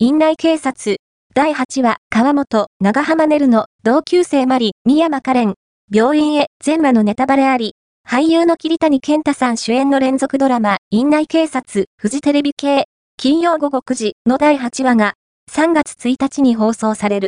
院内警察。第8話、川本、長浜ねるの、同級生マリ、宮山カレン。病院へ、全話のネタバレあり。俳優の桐谷健太さん主演の連続ドラマ、院内警察、フジテレビ系。金曜午後9時の第8話が、3月1日に放送される。